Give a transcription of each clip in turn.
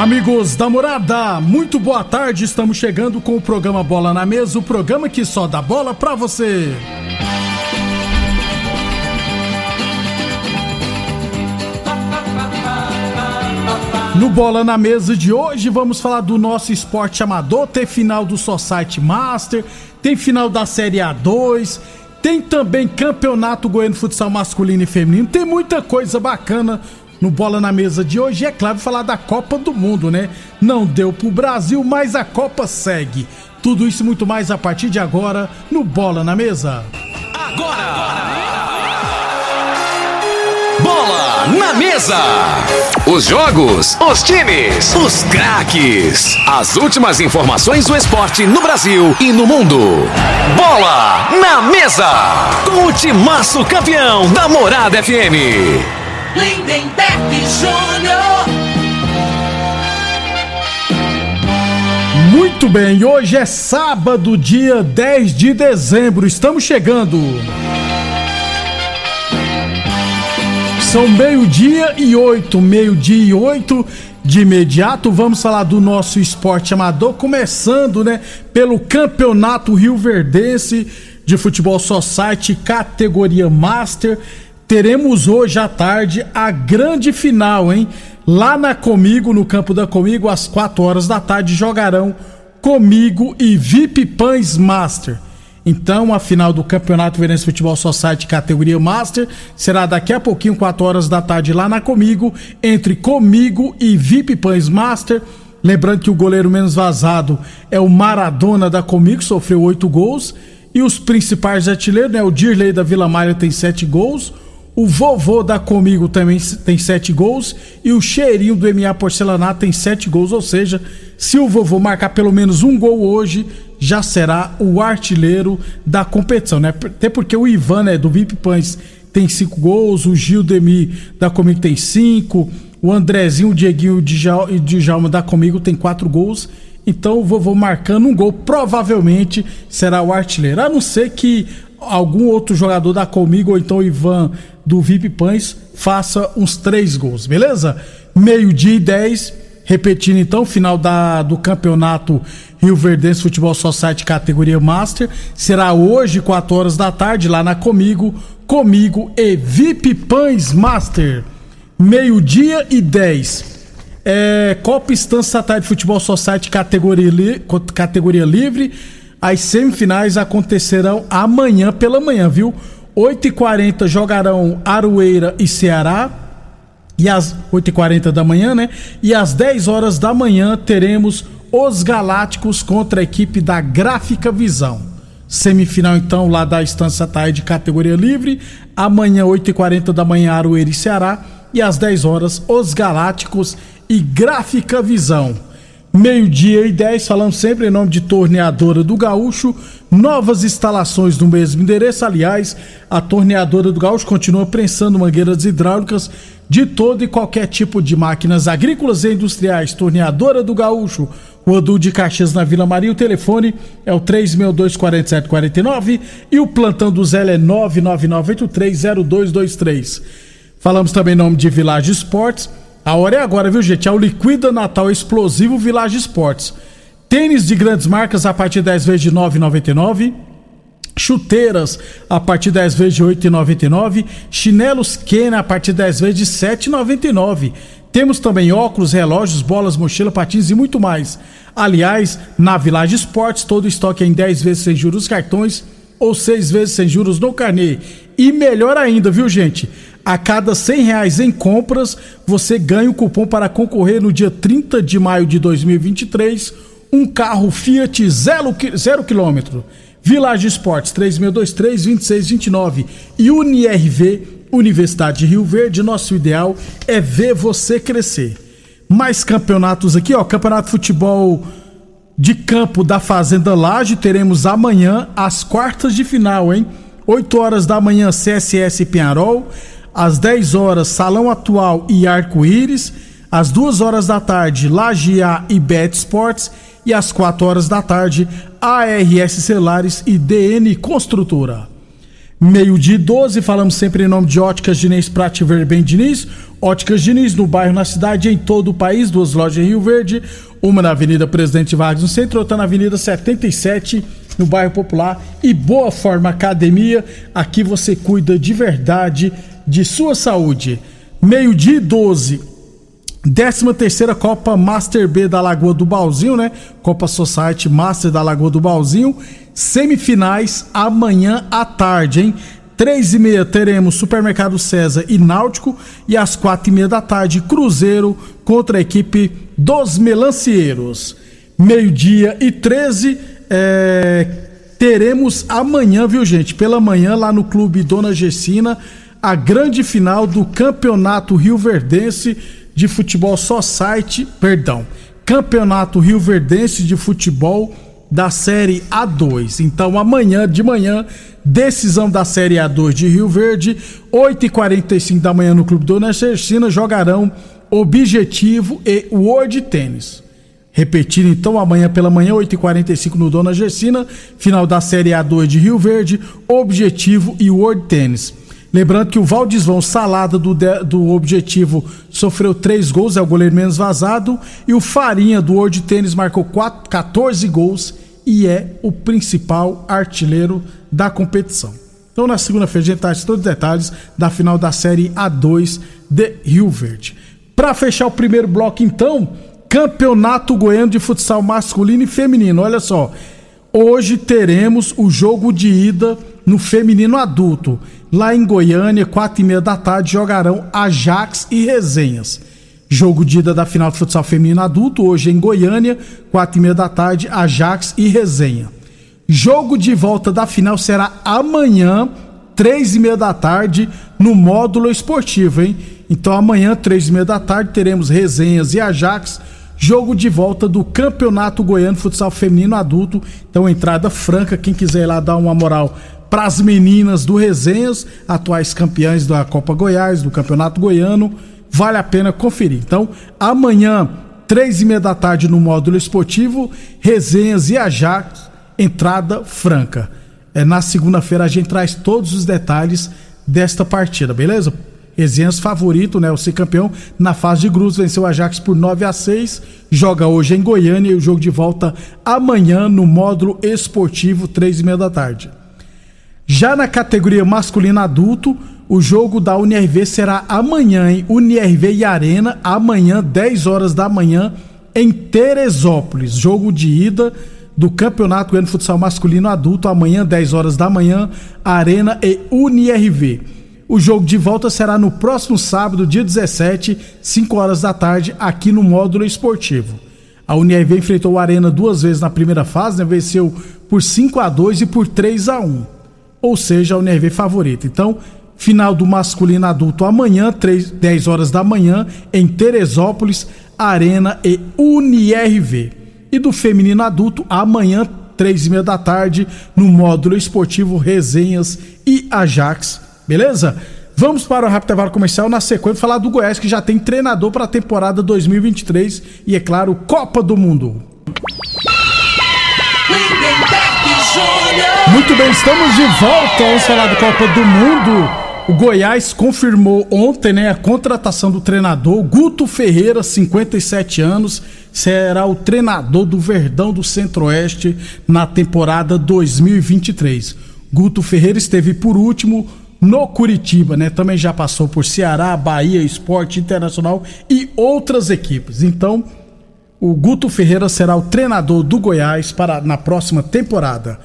Amigos da morada, muito boa tarde. Estamos chegando com o programa Bola na Mesa o programa que só dá bola pra você. No Bola na Mesa de hoje, vamos falar do nosso esporte amador. Tem final do Society Master, tem final da Série A2, tem também Campeonato Goiano Futsal Masculino e Feminino. Tem muita coisa bacana no Bola na Mesa de hoje. E é claro, falar da Copa do Mundo, né? Não deu pro Brasil, mas a Copa segue. Tudo isso e muito mais a partir de agora no Bola na Mesa. Agora! Bola na Mesa! Os jogos, os times, os craques. As últimas informações do esporte no Brasil e no mundo. Bola na Mesa! Com o timaço campeão da Morada FM. Lindenberg Júnior. Muito bem, hoje é sábado, dia 10 de dezembro. Estamos chegando. São meio-dia e oito, meio-dia e oito. De imediato, vamos falar do nosso esporte amador, começando, né, pelo Campeonato Rio Verdense de Futebol Society, categoria Master. Teremos hoje à tarde a grande final, hein? Lá na Comigo, no campo da Comigo, às 4 horas da tarde, jogarão Comigo e VIP Pães Master. Então, a final do Campeonato Verense Futebol Society categoria Master será daqui a pouquinho, 4 horas da tarde, lá na Comigo, entre Comigo e VIP Pães Master. Lembrando que o goleiro menos vazado é o Maradona da Comigo, sofreu 8 gols. E os principais artilheiros, né? O Dirley da Vila Maria tem 7 gols. O vovô da Comigo também tem 7 gols. E o cheirinho do MA Porcelanato tem 7 gols. Ou seja, se o vovô marcar pelo menos um gol hoje, já será o artilheiro da competição, né? Até porque o Ivan, né, do VIP Pães, tem cinco gols, o Gil Demi da Comigo tem cinco, o Andrezinho, o Dieguinho e Djalma da Comigo tem quatro gols. Então o vovô marcando um gol, provavelmente será o artilheiro. A não ser que algum outro jogador da Comigo, ou então o Ivan do VIP Pães, faça uns três gols, beleza? Meio-dia e dez. Repetindo então, final da, do campeonato Rio Verdense Futebol Society categoria Master será hoje, 4 horas da tarde, lá na Comigo, Comigo e VIP Pães Master. Meio-dia e 10. É, Copa Estância Tarde Futebol Society categoria, li, categoria livre. As semifinais acontecerão amanhã pela manhã, viu? 8h40 jogarão Aroeira e Ceará e às 8h40 da manhã, né? E às 10 horas da manhã teremos os Galácticos contra a equipe da Gráfica Visão. Semifinal, então, lá da Estância Taia de categoria livre. Amanhã, 8h40 da manhã, Aroeira e Ceará. E às 10 horas, os Galácticos e Gráfica Visão. Meio-dia e 10, falando sempre em nome de Torneadora do Gaúcho. Novas instalações no mesmo endereço. Aliás, a Torneadora do Gaúcho continua prensando mangueiras hidráulicas de todo e qualquer tipo de máquinas agrícolas e industriais. Torneadora do Gaúcho, Rua de Caxias na Vila Maria. O telefone é o 3624749 e o plantão do Zé é 999830223. Falamos também em nome de Village Esportes a hora é agora, viu, gente? É o Liquida Natal Explosivo Village Esportes. Tênis de grandes marcas a partir de 10 vezes de 9,99. Chuteiras a partir de 10 vezes de 8,99. Chinelos Kena a partir de 10 vezes de 7,99. Temos também óculos, relógios, bolas, mochila, patins e muito mais. Aliás, na Village Esportes, todo estoque é em 10 vezes sem juros cartões ou 6 vezes sem juros no carnê. E melhor ainda, viu, gente? A cada 100 reais em compras, você ganha o cupom para concorrer no dia 30 de maio de 2023 um carro Fiat zero, zero quilômetro. Village Esportes 3623-2629 e UniRV, Universidade de Rio Verde. Nosso ideal é ver você crescer. Mais campeonatos aqui, ó. Campeonato de Futebol de Campo da Fazenda Laje. Teremos amanhã as quartas de final, hein? 8 horas da manhã, CSS Penharol às 10 horas Salão Atual e Arco-Íris, às 2 horas da tarde Lagia e Bet Sports e às 4 horas da tarde ARS Celulares e DN Construtora. Meio-dia 12, falamos sempre em nome de Óticas Diniz Prate Bem Diniz. Óticas Diniz, no bairro, na cidade, em todo o país. Duas lojas em Rio Verde, uma na Avenida Presidente Vargas, no centro, outra na Avenida 77, no bairro Popular. E Boa Forma Academia, aqui você cuida de verdade de sua saúde. Meio-dia 12, 13 terceira Copa Master B da Lagoa do Balzinho, né? Copa Society Master da Lagoa do Balzinho. Semifinais amanhã à tarde, hein? Três e meia teremos Supermercado César e Náutico e às quatro e meia da tarde Cruzeiro contra a equipe dos Melancieiros. Meio-dia e 13 é, teremos amanhã, viu gente? Pela manhã lá no Clube Dona Gessina a grande final do Campeonato Rio Verdense de Futebol Society, perdão, Campeonato Rio Verdense de Futebol da Série A2. Então amanhã de manhã, decisão da Série A2 de Rio Verde, 8h45 da manhã no Clube Dona Cercina, jogarão Objetivo e World Tênis. Repetindo então, amanhã pela manhã, 8h45 no Dona Gersina, final da Série A2 de Rio Verde, Objetivo e World Tênis. Lembrando que o Valdisvão Salada do, do Objetivo sofreu três gols, é o goleiro menos vazado. E o Farinha do World Tênis marcou quatro, 14 gols e é o principal artilheiro da competição. Então na segunda-feira a gente traz todos os detalhes da final da Série A2 de Rio Verde. Para fechar o primeiro bloco então, Campeonato Goiano de Futsal Masculino e Feminino. Olha só, hoje teremos o jogo de ida no feminino adulto. Lá em Goiânia, quatro e meia da tarde, jogarão Ajax e Resenhas. Jogo de ida da final do futsal feminino adulto, hoje em Goiânia, quatro e meia da tarde, Ajax e Resenha. Jogo de volta da final será amanhã, três e meia da tarde, no módulo esportivo, hein? Então amanhã, três e meia da tarde, teremos Resenhas e Ajax, jogo de volta do Campeonato Goiano Futsal Feminino Adulto. Então entrada franca, quem quiser ir lá dar uma moral para as meninas do Resenhas, atuais campeãs da Copa Goiás, do Campeonato Goiano. Vale a pena conferir. Então, amanhã, três e meia da tarde, no módulo esportivo, Resenhas e Ajax, entrada franca. É, na segunda-feira a gente traz todos os detalhes desta partida, beleza? Resenhas favorito, né? O ser campeão na fase de grupos venceu o Ajax por 9 a 6. Joga hoje em Goiânia e o jogo de volta amanhã no módulo esportivo, três e meia da tarde. Já na categoria masculino adulto, o jogo da UNIRV será amanhã, em UNIRV e Arena, amanhã, 10 horas da manhã, em Teresópolis. Jogo de ida do Campeonato Goiano Futsal Masculino Adulto, amanhã, 10 horas da manhã, Arena e UNIRV. O jogo de volta será no próximo sábado, dia 17, 5 horas da tarde, aqui no módulo esportivo. A UNIRV enfrentou a Arena duas vezes na primeira fase, né? venceu por 5 a 2 e por 3 a 1 ou seja, a UNRV favorita. Então, final do masculino adulto amanhã, 3, 10 horas da manhã, em Teresópolis, Arena e UniRV. E do feminino adulto, amanhã, três e meia da tarde, no módulo esportivo Resenhas e Ajax. Beleza? Vamos para o rápido intervalo comercial na sequência falar do Goiás que já tem treinador para a temporada 2023 e é claro, Copa do Mundo. Muito bem, estamos de volta. Vamos falar do Copa do Mundo. O Goiás confirmou ontem né, a contratação do treinador Guto Ferreira, 57 anos, será o treinador do Verdão do Centro-Oeste na temporada 2023. Guto Ferreira esteve por último no Curitiba, né? Também já passou por Ceará, Bahia, Esporte Internacional e outras equipes. Então, o Guto Ferreira será o treinador do Goiás para na próxima temporada.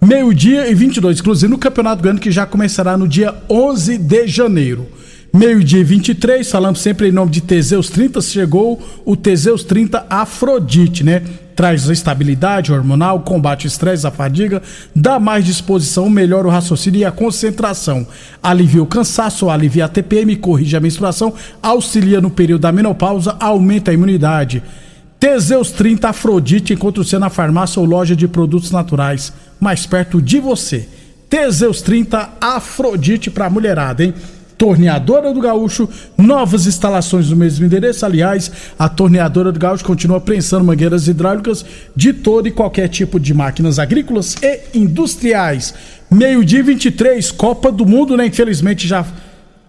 Meio-dia e 22, inclusive no Campeonato Goiano que já começará no dia 11 de janeiro. Meio-dia e 23, falamos sempre em nome de Teseus 30, chegou o Teseus 30 Afrodite, né? Traz estabilidade hormonal, combate o estresse, a fadiga, dá mais disposição, melhora o raciocínio e a concentração. Alivia o cansaço, alivia a TPM, corrige a menstruação, auxilia no período da menopausa, aumenta a imunidade. Teseus 30 Afrodite, encontra você na farmácia ou loja de produtos naturais, mais perto de você. Teseus 30 Afrodite pra mulherada, hein? Torneadora do Gaúcho, novas instalações no mesmo endereço. Aliás, a Torneadora do Gaúcho continua prensando mangueiras hidráulicas de todo e qualquer tipo de máquinas agrícolas e industriais. Meio-dia 23, Copa do Mundo, né? Infelizmente já,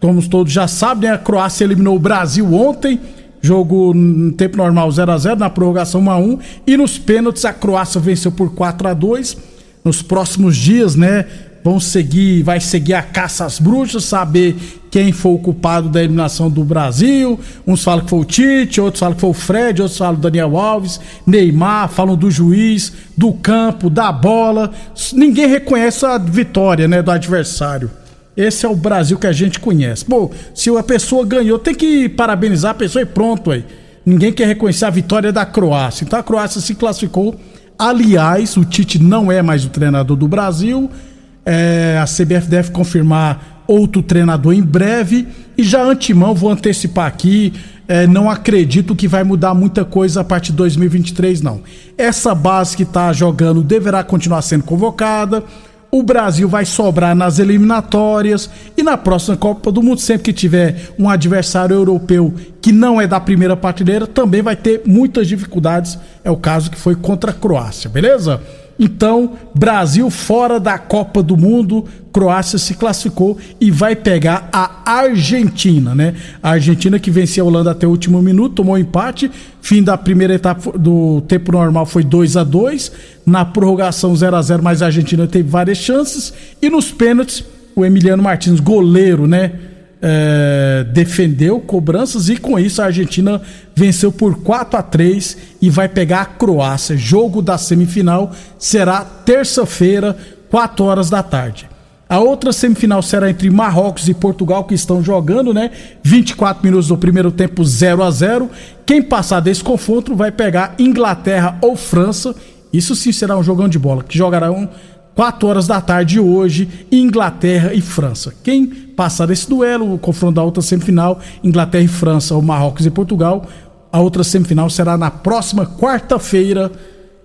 como todos já sabem, a Croácia eliminou o Brasil ontem. Jogo no tempo normal 0 a 0 na prorrogação 1 a 1 e nos pênaltis a Croácia venceu por 4 a 2. Nos próximos dias, né, vão seguir, vai seguir a caça às bruxas, saber quem foi o culpado da eliminação do Brasil. Uns falam que foi o Tite, outros falam que foi o Fred, outros falam Daniel Alves, Neymar, falam do juiz, do campo, da bola. Ninguém reconhece a vitória, né, do adversário. Esse é o Brasil que a gente conhece. Pô, se a pessoa ganhou, tem que parabenizar a pessoa e pronto aí. Ninguém quer reconhecer a vitória da Croácia. Então a Croácia se classificou. Aliás, o Tite não é mais o treinador do Brasil é, a CBF deve confirmar outro treinador em breve. E já antemão, vou antecipar aqui, é, não acredito que vai mudar muita coisa a partir de 2023, não. Essa base que está jogando deverá continuar sendo convocada. O Brasil vai sobrar nas eliminatórias e na próxima Copa do Mundo, sempre que tiver um adversário europeu que não é da primeira prateleira, também vai ter muitas dificuldades. É o caso que foi contra a Croácia, beleza? Então, Brasil fora da Copa do Mundo, Croácia se classificou e vai pegar a Argentina, né? A Argentina que venceu a Holanda até o último minuto, tomou empate. Fim da primeira etapa do tempo normal foi 2 a 2 Na prorrogação 0 a 0 mas a Argentina teve várias chances. E nos pênaltis, o Emiliano Martins, goleiro, né? É, defendeu cobranças e com isso a Argentina venceu por 4 a 3 e vai pegar a Croácia. Jogo da semifinal será terça-feira, 4 horas da tarde. A outra semifinal será entre Marrocos e Portugal, que estão jogando, né? 24 minutos do primeiro tempo, 0 a 0 Quem passar desse confronto vai pegar Inglaterra ou França. Isso sim será um jogão de bola, que jogarão 4 horas da tarde hoje, Inglaterra e França. Quem passar desse duelo, o confronto da outra semifinal, Inglaterra e França, ou Marrocos e Portugal, a outra semifinal será na próxima quarta-feira,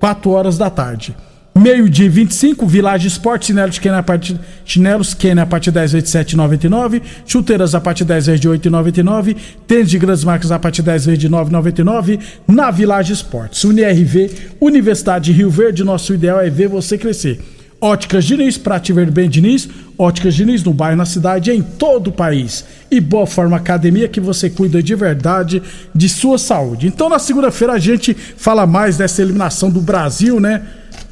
4 horas da tarde. Meio-dia 25, Village Esporte, chinelos Kenner a partir, chinelos a partir de 10 vezes de 7,99, chuteiras a partir de 10 vezes de 8,99, tênis de grandes marcas a partir de 10 vezes de 9,99 na Village Esportes. UniRV, Universidade de Rio Verde, nosso ideal é ver você crescer. Óticas Diniz, para te ver bem Diniz, Óticas Diniz no bairro, na cidade, em todo o país. E Boa Forma Academia, que você cuida de verdade de sua saúde. Então, na segunda-feira, a gente fala mais dessa eliminação do Brasil, né?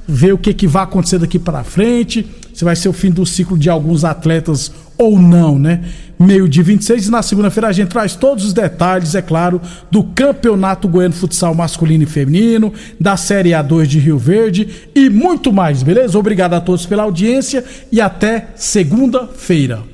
Ver o que, que vai acontecer daqui para frente, se vai ser o fim do ciclo de alguns atletas ou não, né? Meio de 26 e na segunda-feira a gente traz todos os detalhes, é claro, do Campeonato Goiano Futsal Masculino e Feminino, da Série A2 de Rio Verde e muito mais, beleza? Obrigado a todos pela audiência e até segunda-feira.